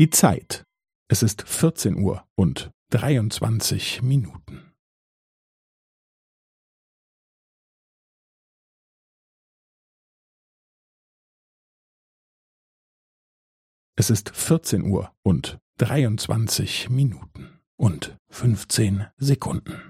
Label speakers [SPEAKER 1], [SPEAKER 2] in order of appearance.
[SPEAKER 1] Die Zeit. Es ist 14 Uhr und 23 Minuten. Es ist 14 Uhr und 23 Minuten und 15 Sekunden.